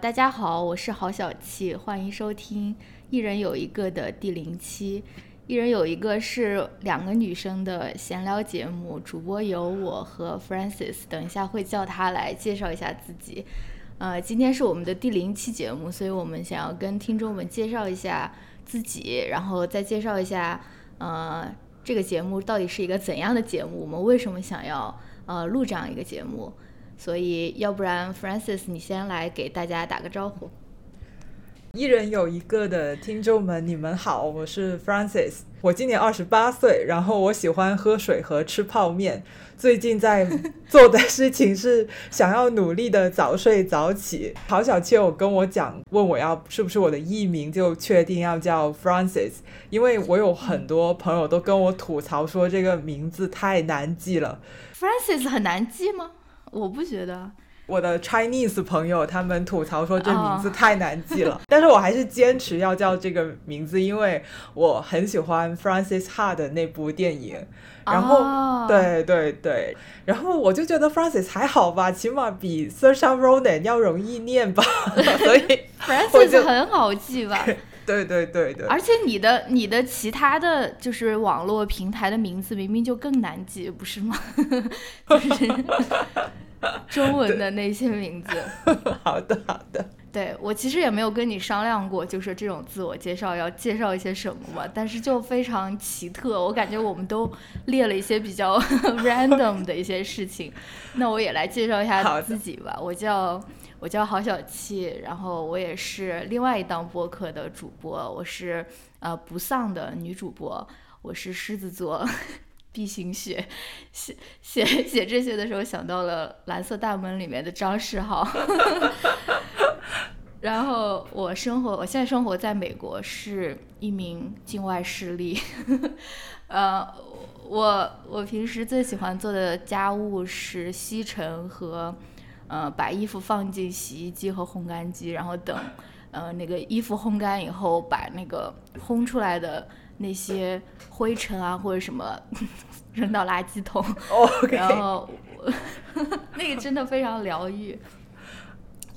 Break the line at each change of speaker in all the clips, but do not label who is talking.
大家好，我是郝小气，欢迎收听《一人有一个》的第零期。一人有一个是两个女生的闲聊节目，主播有我和 f r a n c i s 等一下会叫她来介绍一下自己。呃，今天是我们的第零期节目，所以我们想要跟听众们介绍一下自己，然后再介绍一下，呃，这个节目到底是一个怎样的节目，我们为什么想要呃录这样一个节目。所以，要不然，Francis，你先来给大家打个招呼。
一人有一个的听众们，你们好，我是 Francis，我今年二十八岁，然后我喜欢喝水和吃泡面。最近在做的事情是想要努力的早睡早起。曹小倩，有跟我讲，问我要是不是我的艺名，就确定要叫 Francis，因为我有很多朋友都跟我吐槽说这个名字太难记了。
Francis 很难记吗？我不觉得，
我的 Chinese 朋友他们吐槽说这名字太难记了，但是我还是坚持要叫这个名字，因为我很喜欢 Francis Ha 的那部电影，然后对对对，然后我就觉得 Francis 还好吧，起码比 Saoirse Ronan 要容易念吧，所以
Francis 很好记吧。
对对对对，
而且你的你的其他的就是网络平台的名字明明就更难记，不是吗？就是 中文的那些名字。
好 的好的，
对我其实也没有跟你商量过，就是这种自我介绍要介绍一些什么嘛，但是就非常奇特，我感觉我们都列了一些比较 random 的一些事情，那我也来介绍一下自己吧，我叫。我叫郝小七，然后我也是另外一档播客的主播，我是呃不丧的女主播，我是狮子座，B 型血，写写写这些的时候想到了《蓝色大门》里面的张世豪，然后我生活，我现在生活在美国，是一名境外势力，呃，我我平时最喜欢做的家务是吸尘和。呃，把衣服放进洗衣机和烘干机，然后等，呃，那个衣服烘干以后，把那个烘出来的那些灰尘啊或者什么 扔到垃圾桶。然后 那个真的非常疗愈。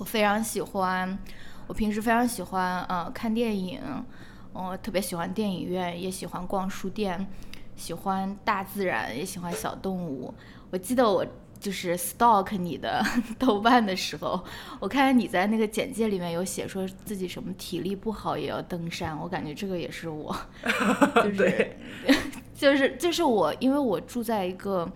我非常喜欢，我平时非常喜欢呃看电影，我特别喜欢电影院，也喜欢逛书店，喜欢大自然，也喜欢小动物。我记得我。就是 stalk 你的 豆瓣的时候，我看见你在那个简介里面有写说自己什么体力不好也要登山，我感觉这个也是我，就是 就是就是我，因为我住在一个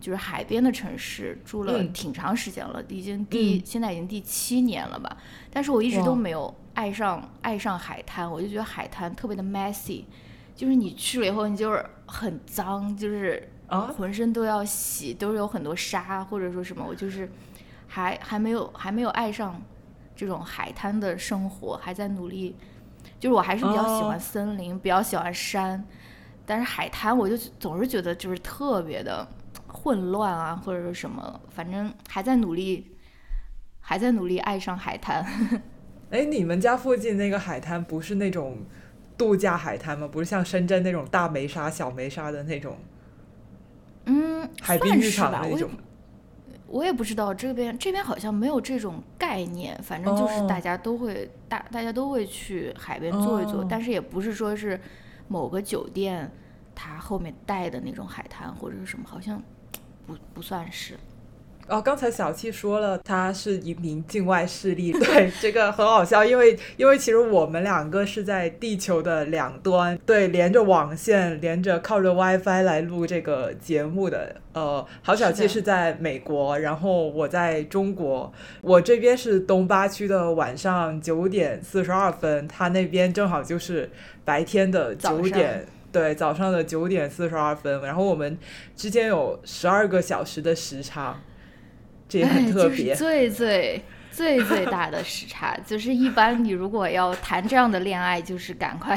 就是海边的城市，住了挺长时间了，已经第现在已经第七年了吧，但是我一直都没有爱上爱上海滩，我就觉得海滩特别的 messy，就是你去了以后你就是很脏，就是。
啊，
浑身都要洗，都是有很多沙，或者说什么，我就是还还没有还没有爱上这种海滩的生活，还在努力。就是我还是比较喜欢森林，比较喜欢山，但是海滩我就总是觉得就是特别的混乱啊，或者是什么，反正还在努力，还在努力爱上海滩。
哎，你们家附近那个海滩不是那种度假海滩吗？不是像深圳那种大梅沙、小梅沙的那种？
嗯，
海滨浴场那种，
我也不知道这边这边好像没有这种概念，反正就是大家都会大大家都会去海边坐一坐，但是也不是说是某个酒店它后面带的那种海滩或者是什么，好像不不算是。
哦，刚才小七说了，他是一名境外势力，对这个很好笑，因为因为其实我们两个是在地球的两端，对，连着网线，连着靠着 WiFi 来录这个节目的。呃，郝小七是在美国，然后我在中国，我这边是东八区的晚上九点四十二分，他那边正好就是白天的九点，对，早上的九点四十二分，然后我们之间有十二个小时的时差。这也很特别，
最最 最最大的时差，就是一般你如果要谈这样的恋爱，就是赶快，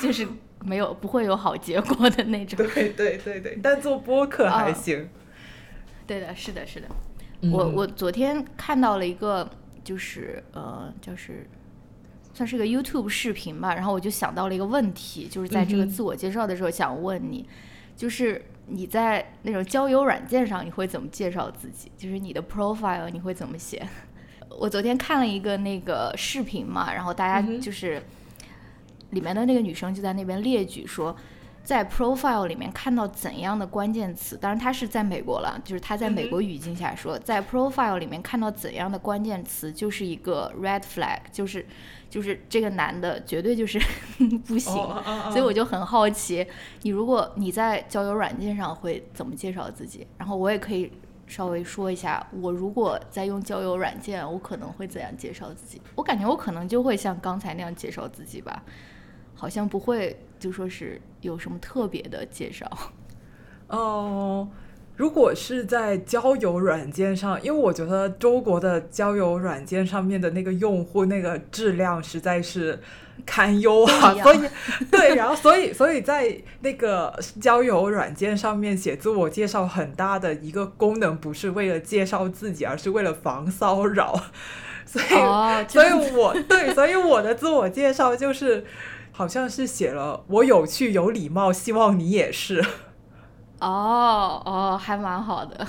就是没有不会有好结果的那种。
对对对对，但做播客还行。
对的，是的，是的。我我昨天看到了一个，就是呃，就是算是个 YouTube 视频吧，然后我就想到了一个问题，就是在这个自我介绍的时候想问你，就是。你在那种交友软件上，你会怎么介绍自己？就是你的 profile 你会怎么写？我昨天看了一个那个视频嘛，然后大家就是、里面的那个女生就在那边列举说，在 profile 里面看到怎样的关键词，当然她是在美国了，就是她在美国语境下说，在 profile 里面看到怎样的关键词就是一个 red flag，就是就是这个男的绝对就是 不行。所以我就很好奇，你如果你在交友软件上会怎么介绍自己？然后我也可以稍微说一下，我如果在用交友软件，我可能会怎样介绍自己？我感觉我可能就会像刚才那样介绍自己吧，好像不会就说是有什么特别的介绍。
哦，如果是在交友软件上，因为我觉得中国的交友软件上面的那个用户那个质量实在是堪忧啊所以 对，然后所以所以在那个交友软件上面写自我介绍，很大的一个功能不是为了介绍自己，而是为了防骚扰，所以、
哦，
所以我对，所以我的自我介绍就是。好像是写了我有趣有礼貌，希望你也是。
哦哦，还蛮好的。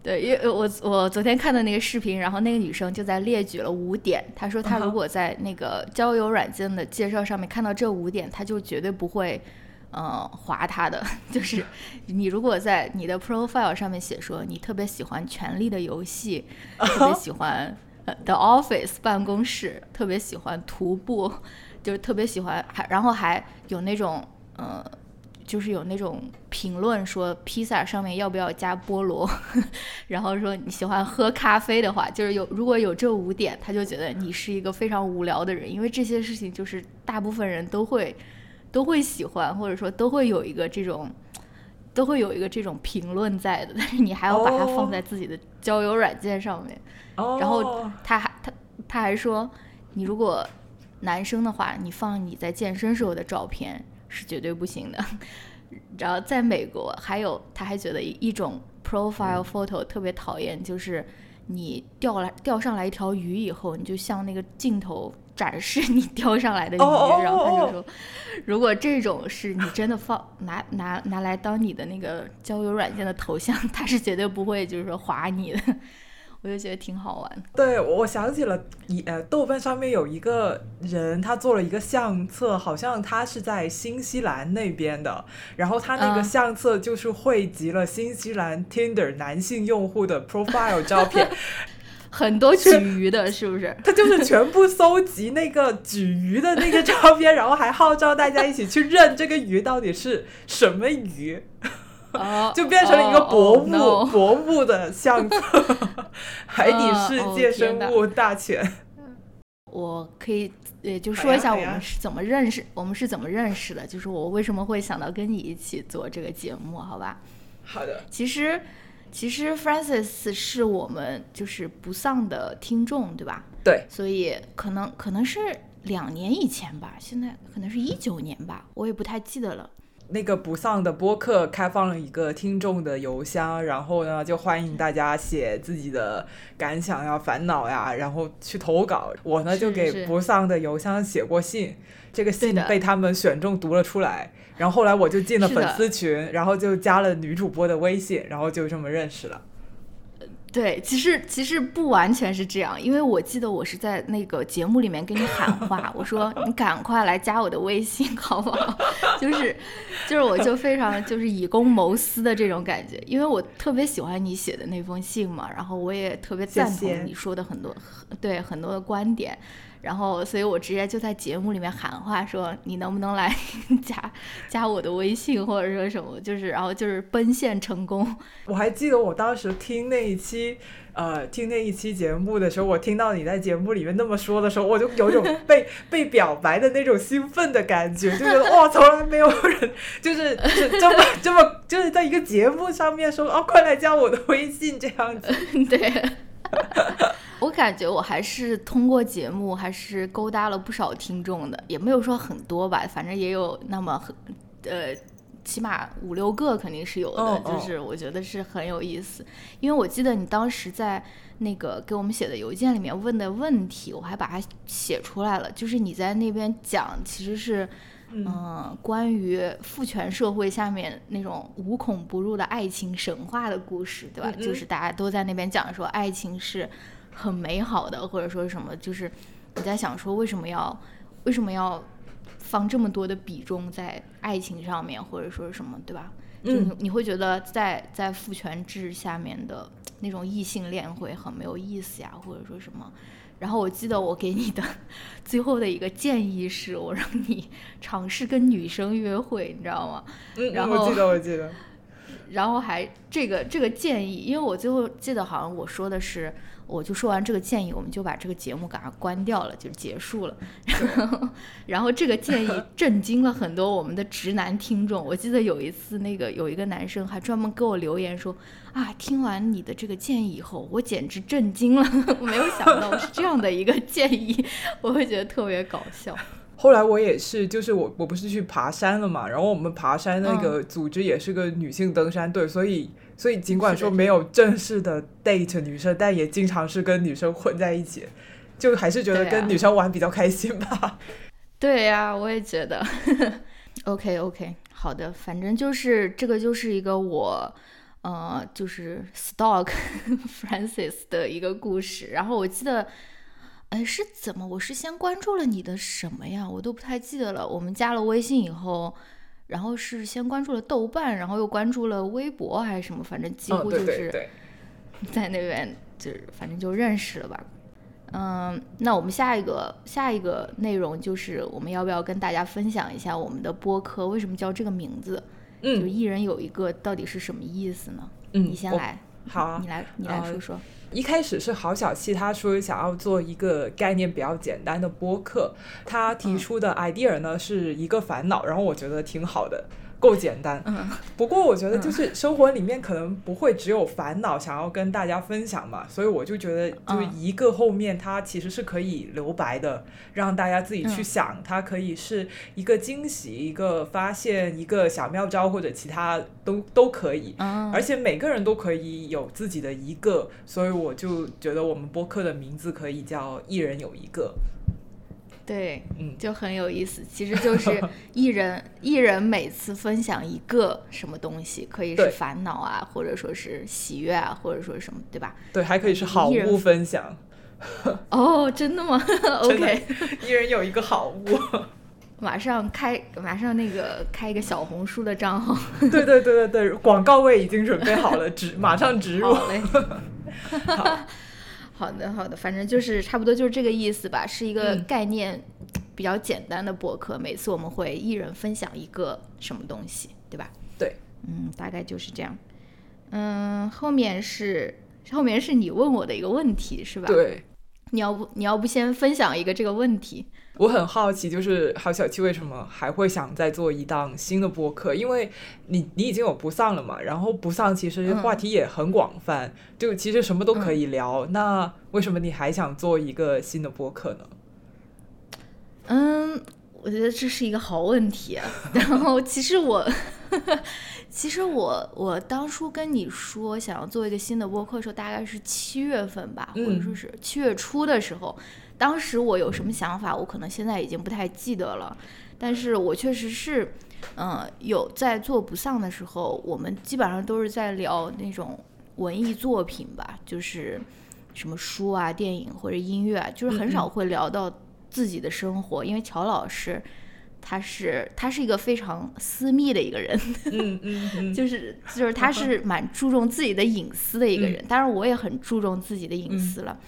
对，因为我我昨天看的那个视频，然后那个女生就在列举了五点，她说她如果在那个交友软件的介绍上面看到这五点，她就绝对不会，呃，划她的。就是你如果在你的 profile 上面写说你特别喜欢《权力的游戏 》，特别喜欢呃 The Office 办公室，特别喜欢徒步，就是特别喜欢，还然后还有那种呃。就是有那种评论说披萨上面要不要加菠萝，然后说你喜欢喝咖啡的话，就是有如果有这五点，他就觉得你是一个非常无聊的人，因为这些事情就是大部分人都会都会喜欢，或者说都会有一个这种都会有一个这种评论在的，但是你还要把它
哦
放在自己的交友软件上面。
哦，
然后他还他他还说，你如果男生的话，你放你在健身时候的照片是绝对不行的。然后在美国，还有他还觉得一一种 profile photo 特别讨厌，就是你钓来钓上来一条鱼以后，你就向那个镜头展示你 钓上来的鱼，然后他
哦
就说，如果这种是你真的放拿拿拿来当你的那个交友软件的头像，他是绝对不会就是说划你的。我就觉得挺好玩。
对，我想起了一呃，豆瓣上面有一个人，他做了一个相册，好像他是在新西兰那边的，然后他那个
嗯
相册就是汇集了新西兰 Tinder 男性用户的 profile 照片，
很多举鱼的，是不是？
他就是 全部搜集那个举鱼的那个照片，然后还号召大家一起去认这个鱼到底是什么鱼，
哦，
就变成了一个博 物、博物的相册，海底世
哦
界生物大全。
我可以呃，就说一下我们是怎么认识，我们是怎么认识的，就是我为什么会想到跟你一起做这个节目，好吧？
好的，
其实，其实 Francis 是我们就是不丧的听众，对吧？
对，
所以可能可能是两年以前吧，现在可能是一九年吧，我也不太记得了。
那个不丧的播客开放了一个听众的邮箱，然后呢，就欢迎大家写自己的感想呀、烦恼呀，然后去投稿。我呢就给不丧的邮箱写过信，这个信被他们选中读了出来。然后后来我就进了粉丝群，然后就加了女主播的微信，然后就这么认识了。
对，其实其实不完全是这样，因为我记得我是在那个节目里面跟你喊话，我说你赶快来加我的微信，好不好？就是就是我就非常就是以公谋私的这种感觉，因为我特别喜欢你写的那封信嘛，然后我也特别赞同你说的很多对很多的观点。然后，所以我直接就在节目里面喊话说：“你能不能来 加加我的微信，或者说什么？就是，然后就是奔现成功。
我还记得我当时听那一期，呃，听那一期节目的时候，我听到你在节目里面那么说的时候，我就有一种 被被表白的那种兴奋的感觉，就觉得哇，从来没有人就是就是这么这么就是在一个节目上面说哦，快来加我的微信这样子。
对，我感觉我还是通过节目还是勾搭了不少听众的，也没有说很多吧，反正也有那么很呃。起码五六个肯定是有的，就是我觉得是很有意思，因为我记得你当时在那个给我们写的邮件里面问的问题，我还把它写出来了，就是你在那边讲其实是
嗯
嗯，关于父权社会下面那种无孔不入的爱情神话的故事，对吧？
嗯嗯
就是大家都在那边讲说，爱情是很美好的，或者说什么，就是你在想说为什么要为什么要放这么多的比重在爱情上面，或者说什么，对吧？就你你会觉得在在父权制下面的那种异性恋会很没有意思呀，或者说什么？然后我记得我给你的 最后的一个建议是，我让你尝试跟女生约会，你知道吗？
嗯，
然后
我记得，我记得。
然后还这个这个建议，因为我最后记得好像我说的是，我就说完这个建议，我们就把这个节目给它关掉了，就结束了。然后，然后这个建议 震惊了很多我们的直男听众。我记得有一次，那个有一个男生还专门给我留言说：“啊，听完你的这个建议以后，我简直震惊了，我没有想到是这样的一个建议，我会觉得特别搞笑。”
后来我也是，就是我我不是去爬山了嘛，然后我们爬山那个组织也是个女性登山队，所以所以尽管说没有正式的 date 女生，但也经常是跟女生混在一起，就还是觉得跟女生玩比较开心吧。
对呀、我也觉得。OK OK，好的，反正就是这个就是一个我。呃，就是 Stock Francis 的一个故事，然后我记得，哎，是怎么？我是先关注了你的什么呀？我都不太记得了。我们加了微信以后，然后是先关注了豆瓣，然后又关注了微博还是什么，反正几乎就是 在那边就是反正就认识了吧。嗯，那我们下一个下一个内容就是我们要不要跟大家分享一下我们的播客为什么叫这个名字？嗯就
嗯
一人有一个，到底是什么意思呢？
嗯，
你先来，
好啊。
你来你来
呃
说。说。
一开始是郝小七他说想要做一个概念比较简单的播客，他提出的 idea 呢是一个烦恼，然后我觉得挺好的，够简单。
嗯。
不过我觉得就是生活里面可能不会只有烦恼想要跟大家分享嘛，所以我就觉得就一个后面它其实是可以留白的，让大家自己去
嗯。
想，它可以是一个惊喜、一个发现、一个小妙招或者其他都都可以。
嗯，
而且每个人都可以有自己的一个，所以我就觉得我们播客的名字可以叫“一人有一个
对，
嗯
就很有意思。其实就是一人 一人每次分享一个什么东西，可以是烦恼啊，或者说是喜悦啊，或者说什么，对吧？”，
对，还可以是好物分享，
哦，真的吗？OK，
一人有一个好物。
马上开，马上那个开一个小红书的账号。
对对对对对，广告位已经准备好了，植马上植入。
好嘞。好的，好的，反正就是差不多就是这个意思吧，是一个
嗯
概念比较简单的博客。每次我们会一人分享一个什么东西，对吧？
对，
嗯，大概就是这样。嗯，后面是后面是你问我的一个问题，是吧？。
对，
你要不你要不先分享一个这个问题？
我很好奇，就是郝小七为什么还会想再做一档新的播客？因为你你已经有不丧了嘛，然后不丧其实
嗯
话题也很广泛，就其实什么都可以聊。那为什么你还想做一个新的播客呢？
嗯，我觉得这是一个好问题啊。然后其实我，其实我我当初跟你说想要做一个新的播客的时候，大概是七月份吧，或者说
嗯
是七月初的时候。当时我有什么想法，我可能现在已经不太记得了。但是我确实是，嗯、有在做不丧的时候，我们基本上都是在聊那种文艺作品吧，就是什么书啊、电影或者音乐啊，就是很
嗯
少会聊到自己的生活，因为乔老师他是他是一个非常私密的一个人，
嗯嗯嗯，
就是就是他是蛮注重自己的隐私的一个
嗯。
人，当然我也很注重自己的隐私了，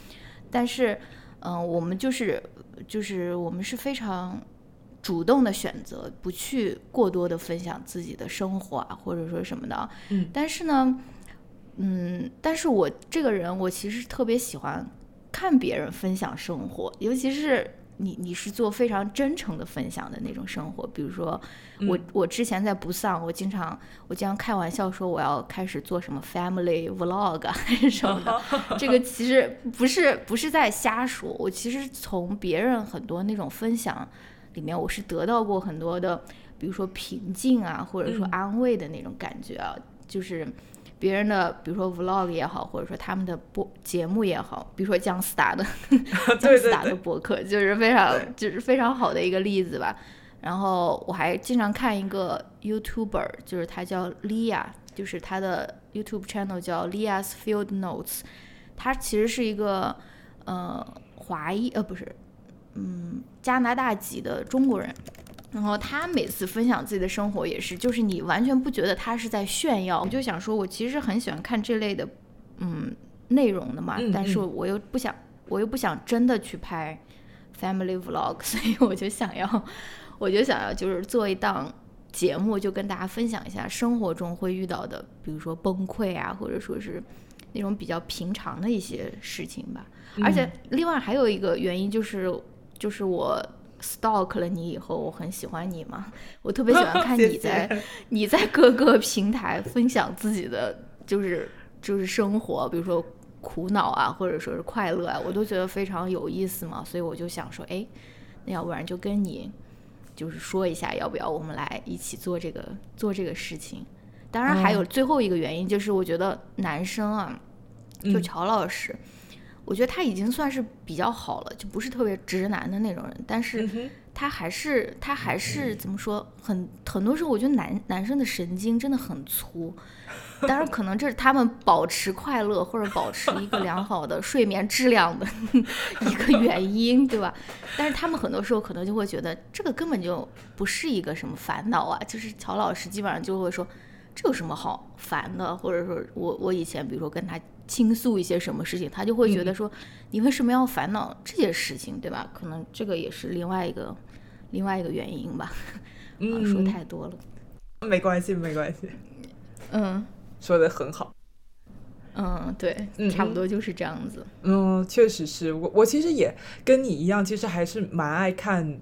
但是嗯、呃我们就是就是我们是非常主动的选择不去过多的分享自己的生活啊，或者说什么的。啊，
嗯。
但是呢，嗯，但是我这个人我其实特别喜欢看别人分享生活，尤其是。你你是做非常真诚的分享的那种生活，比如说我、
嗯
我之前在不丧，我经常我经常开玩笑说我要开始做什么 family vlog 啊还是什么的，这个其实不是不是在瞎说，我其实从别人很多那种分享里面，我是得到过很多的，比如说平静啊，或者说
嗯。
安慰的那种感觉啊，就是别人的，比如说 vlog 也好，或者说他们的播节目也好，比如说姜思达的 姜思达的
对
博客，就是非常就是非常好的一个例子吧。然后我还经常看一个 YouTuber，就是他叫 Lia，就是他的 YouTube channel 叫 Lia's Field Notes。他其实是一个呃华裔呃不是，嗯加拿大籍的中国人。然后他每次分享自己的生活也是，就是你完全不觉得他是在炫耀。我就想说，我其实很喜欢看这类的，嗯，内容的嘛。但是我又不想，我又不想真的去拍 family vlog，所以我就想要，我就想要就是做一档节目，就跟大家分享一下生活中会遇到的，比如说崩溃啊，或者说是那种比较平常的一些事情吧。而且另外还有一个原因就是，就是我。Stalk 了你以后，我很喜欢你嘛，我特别喜欢 看你在 你在各个平台分享自己的就是就是生活，比如说苦恼啊，或者说是快乐啊，我都觉得非常有意思嘛，所以我就想说，哎，那要不然就跟你就是说一下，要不要我们来一起做这个做这个事情？当然还有最后一个原因，就是我觉得男生啊，就乔老师。我觉得他已经算是比较好了，就不是特别直男的那种人，但是他还是他还是怎么说，很很多时候我觉得男男生的神经真的很粗，当然可能这是他们保持快乐或者保持一个良好的睡眠质量的 一个原因，对吧？但是他们很多时候可能就会觉得这个根本就不是一个什么烦恼啊，就是乔老师基本上就会说这有什么好烦的，或者说我我以前比如说跟他。倾诉一些什么事情，他就会觉得说，你为什么要烦恼这些事情，对吧？可能这个也是另外一个另外一个原因吧。嗯，说太多了，
没关系，没关系。
嗯，
说的很好。
嗯，对，差不多就是这样子。
嗯，确实是我，我其实也跟你一样，其实还是蛮爱看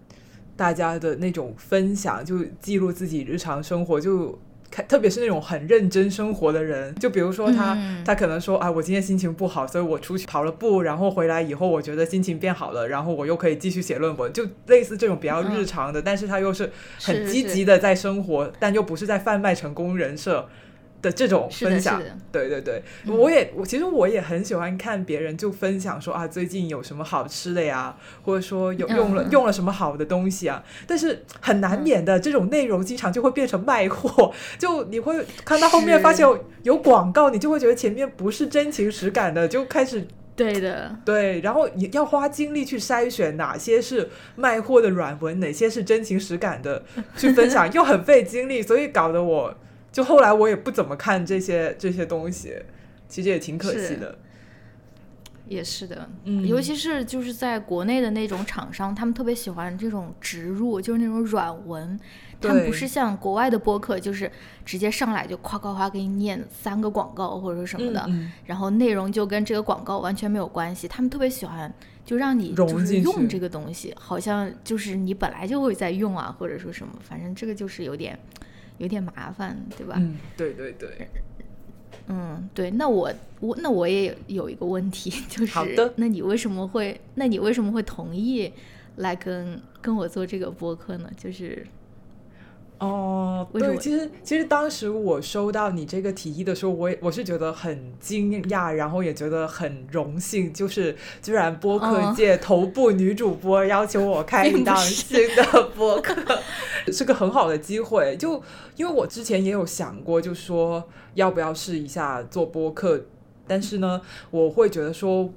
大家的那种分享，就记录自己日常生活，就。看，特别是那种很认真生活的人，就比如说他，他可能说啊，我今天心情不好，所以我出去跑了步，然后回来以后，我觉得心情变好了，然后我又可以继续写论文，就类似这种比较日常的，但是他又是很积极的在生活，但又不是在贩卖成功人设。的这种分享，对对对，我也我其实我也很喜欢看别人就分享说啊最近有什么好吃的呀，或者说有用了用了什么好的东西啊，但是很难免的这种内容经常就会变成卖货，就你会看到后面发现有广告，你就会觉得前面不是真情实感的，就开始
对的。
对，然后你要花精力去筛选哪些是卖货的软文，哪些是真情实感的去分享，又很费精力，所以搞得我。就后来我也不怎么看这些这些东西，其实也挺可惜的。
也是的，嗯，尤其是就是在国内的那种厂商，他们特别喜欢这种植入，就是那种软文，他们不是像国外的播客，就是直接上来就夸夸夸给你念三个广告或者什么的，然后内容就跟这个广告完全没有关系。他们特别喜欢就让你就是用这个东西，好像就是你本来就会在用啊，或者说什么，反正这个就是有点。有点麻烦，对吧？
嗯，对对对，
嗯，对。那我我那我也有一个问题，就是好的那你为什么会那你为什么会同意来跟跟我做这个播客呢？就是。
哦，对，其实其实当时我收到你这个提议的时候，我也我是觉得很惊讶，然后也觉得很荣幸，就是居然播客界头部女主播要求我开一档新的播客，是个很好的机会。就因为我之前也有想过，就说要不要试一下做播客，但是呢，我会觉得说，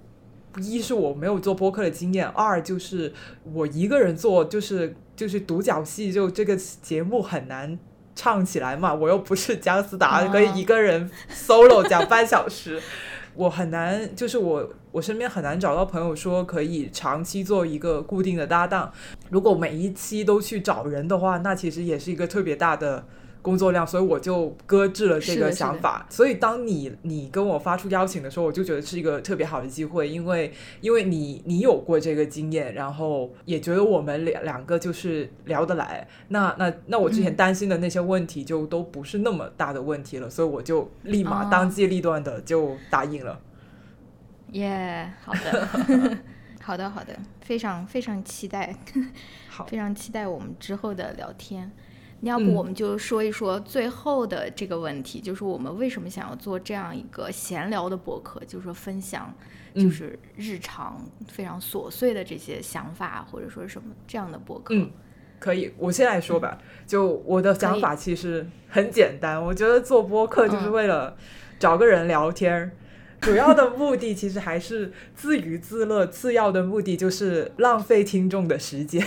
一是我没有做播客的经验，二就是我一个人做就是。就是独角戏，就这个节目很难唱起来嘛。我又不是姜思达，可以一个人 solo 讲半小时，我很难。就是我我身边很难找到朋友说可以长期做一个固定的搭档。如果每一期都去找人的话，那其实也是一个特别大的。工作量，所以我就搁置了这个想法。所以当你你跟我发出邀请的时候，我就觉得是一个特别好的机会，因为因为你你有过这个经验，然后也觉得我们两两个就是聊得来。那那那我之前担心的那些问题就都不是那么大的问题了，所以我就立马当机立断的就答应了。
耶，好的，好的，好的，非常非常期待，
好，
非常期待我们之后的聊天。要不我们就说一说最后的这个问题，就是我们为什么想要做这样一个闲聊的博客，就是说分享，就是日常非常琐碎的这些想法或者说什么这样的博客。
嗯，可以，我先来说吧。就我的想法其实很简单，我觉得做播客就是为了找个人聊天儿。主要的目的其实还是自娱自乐，次要的目的就是浪费听众的时间。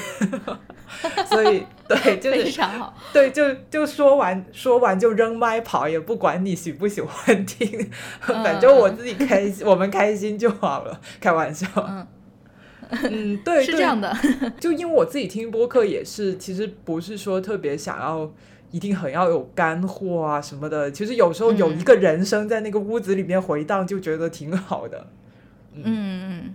所以，对，就是
非常好。
对，就就说完说完就扔麦跑，也不管你喜不喜欢听，反正我自己开心，我们开心就好了。开玩笑。
嗯
嗯，对，
是这样的。
就因为我自己听播客也是，其实不是说特别想要。一定很要有干货啊什么的，其实有时候有一个人声在那个屋子里面回荡，就觉得挺好的。
嗯嗯，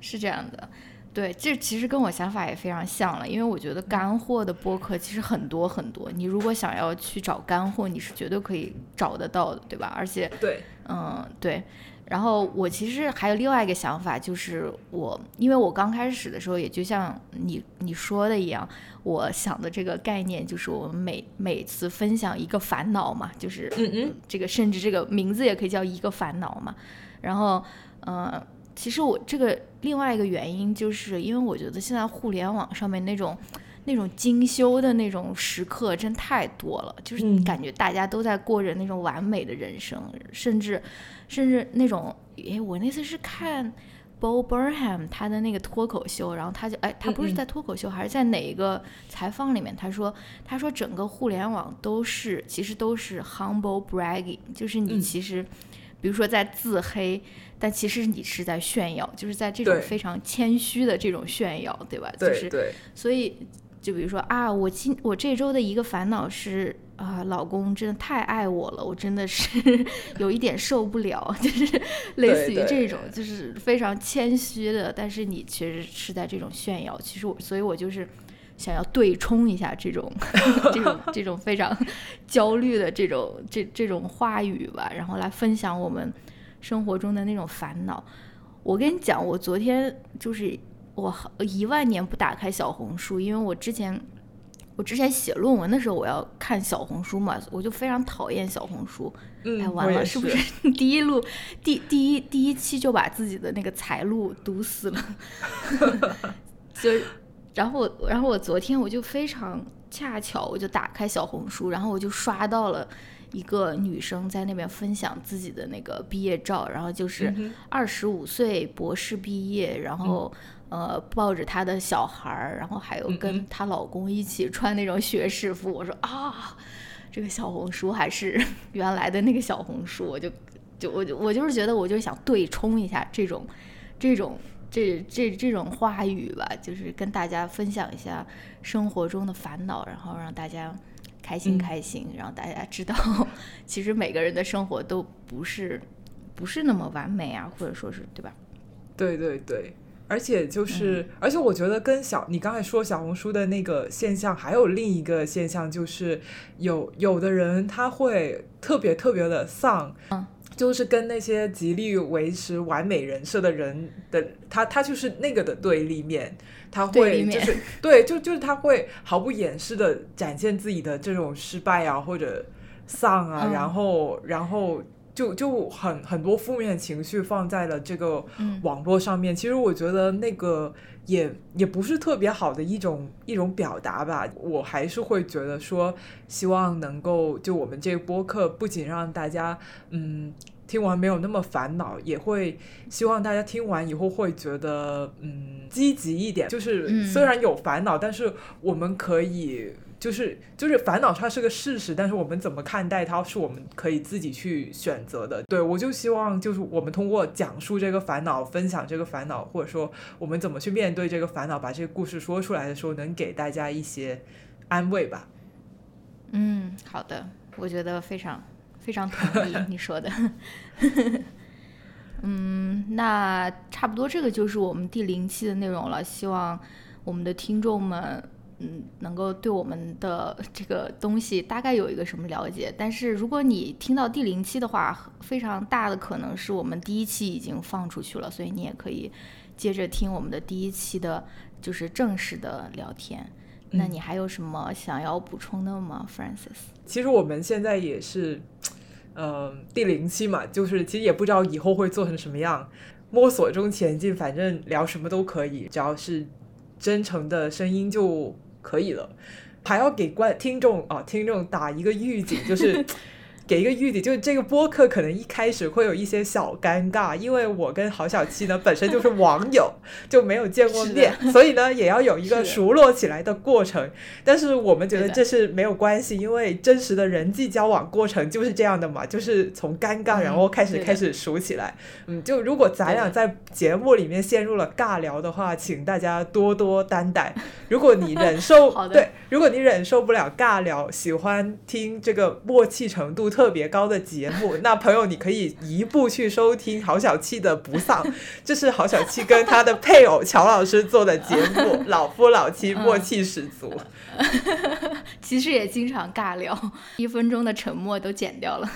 是这样的，对，这其实跟我想法也非常像了，因为我觉得干货的播客其实很多很多，你如果想要去找干货，你是绝对可以找得到的，对吧？而且，
对，
嗯，对。然后我其实还有另外一个想法，就是我因为我刚开始的时候，也就像你你说的一样，我想的这个概念就是我们每每次分享一个烦恼嘛，就是
嗯嗯，
这个甚至这个名字也可以叫一个烦恼嘛。然后，呃，其实我这个另外一个原因，就是因为我觉得现在互联网上面那种那种精修的那种时刻真太多了，就是感觉大家都在过着那种完美的人生，甚至。甚至那种，哎，我那次是看 Bo Burnham 他的那个脱口秀，然后他就，哎，他不是在脱口秀，还是在哪一个采访里面，他说，他说整个互联网都是，其实都是 humble bragging，就是你其实，比如说在自黑，但其实你是在炫耀，就是在这种非常谦虚的这种炫耀，对吧？
对对。
所以，就比如说啊，我今我这周的一个烦恼是。啊，老公真的太爱我了，我真的是 有一点受不了，就是 类似于这种，就是非常谦虚的，但是你其实是在这种炫耀。其实我，所以我就是想要对冲一下这种 这种这种非常焦虑的这种这这种话语吧，然后来分享我们生活中的那种烦恼。我跟你讲，我昨天就是我一万年不打开小红书，因为我之前。我之前写论文的时候，我要看小红书嘛，我就非常讨厌小红书。
嗯，
哎，完了，是不是 第一路第第一第一期就把自己的那个财路堵死了？就，然后然后我昨天我就非常恰巧，我就打开小红书，然后我就刷到了一个女生在那边分享自己的那个毕业照，然后就是二十五岁博士毕业，然后。呃，抱着她的小孩儿，然后还有跟她老公一起穿那种学士服。我说啊，这个小红书还是 原来的那个小红书。我就就我就我就是觉得，我就想对冲一下这种这种这这这种话语吧，就是跟大家分享一下生活中的烦恼，然后让大家开心开心，让大家知道，其实每个人的生活都不是不是那么完美啊，或者说是对吧？
对对对。而且就是，而且我觉得跟小你刚才说小红书的那个现象，还有另一个现象，就是有有的人他会特别特别的丧，
嗯，
就是跟那些极力维持完美人设的人的他他就是那个的对立面，他会就是对就就是他会毫不掩饰的展现自己的这种失败啊或者丧啊，然后然后。就就很很多负面情绪放在了这个网络上面，其实我觉得那个也也不是特别好的一种一种表达吧。我还是会觉得说，希望能够就我们这个播客，不仅让大家嗯听完没有那么烦恼，也会希望大家听完以后会觉得嗯积极一点。就是虽然有烦恼，但是我们可以。就是就是烦恼，它是个事实，但是我们怎么看待它，是我们可以自己去选择的。对我就希望，就是我们通过讲述这个烦恼，分享这个烦恼，或者说我们怎么去面对这个烦恼，把这个故事说出来的时候，能给大家一些安慰吧。
嗯，好的，我觉得非常非常同意 你说的。嗯，那差不多这个就是我们第零期的内容了。希望我们的听众们。嗯，能够对我们的这个东西大概有一个什么了解？但是如果你听到第零期的话，非常大的可能是我们第一期已经放出去了，所以你也可以接着听我们的第一期的，就是正式的聊天。那你还有什么想要补充的吗，Francis？
其实我们现在也是，呃，第零期嘛，就是其实也不知道以后会做成什么样，摸索中前进，反正聊什么都可以，只要是真诚的声音就。可以了，还要给观听众啊听众打一个预警，就是给一个预警，就是这个播客可能一开始会有一些小尴尬，因为我跟郝小七呢本身就是网友，就没有见过面，所以呢也要有一个熟络起来的过程。但是我们觉得这是没有关系，因为真实的人际交往过程就是这样的嘛，就是从尴尬然后开始开始熟起来。嗯，就如果咱俩在节目里面陷入了尬聊的话，请大家多多担待。如果你忍受对，如果你忍受不了尬聊，喜欢听这个默契程度特别高的节目，那朋友你可以移步去收听郝小七的不丧，这是郝小七跟他的配偶乔老师做的节目，老夫老妻默契十足。
其实也经常尬聊，一分钟的沉默都剪掉了。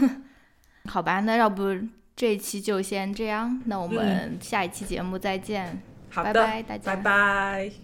好吧，那要不这一期就先这样，那我们下一期节目再见。
好的，
拜拜，大
家，拜拜。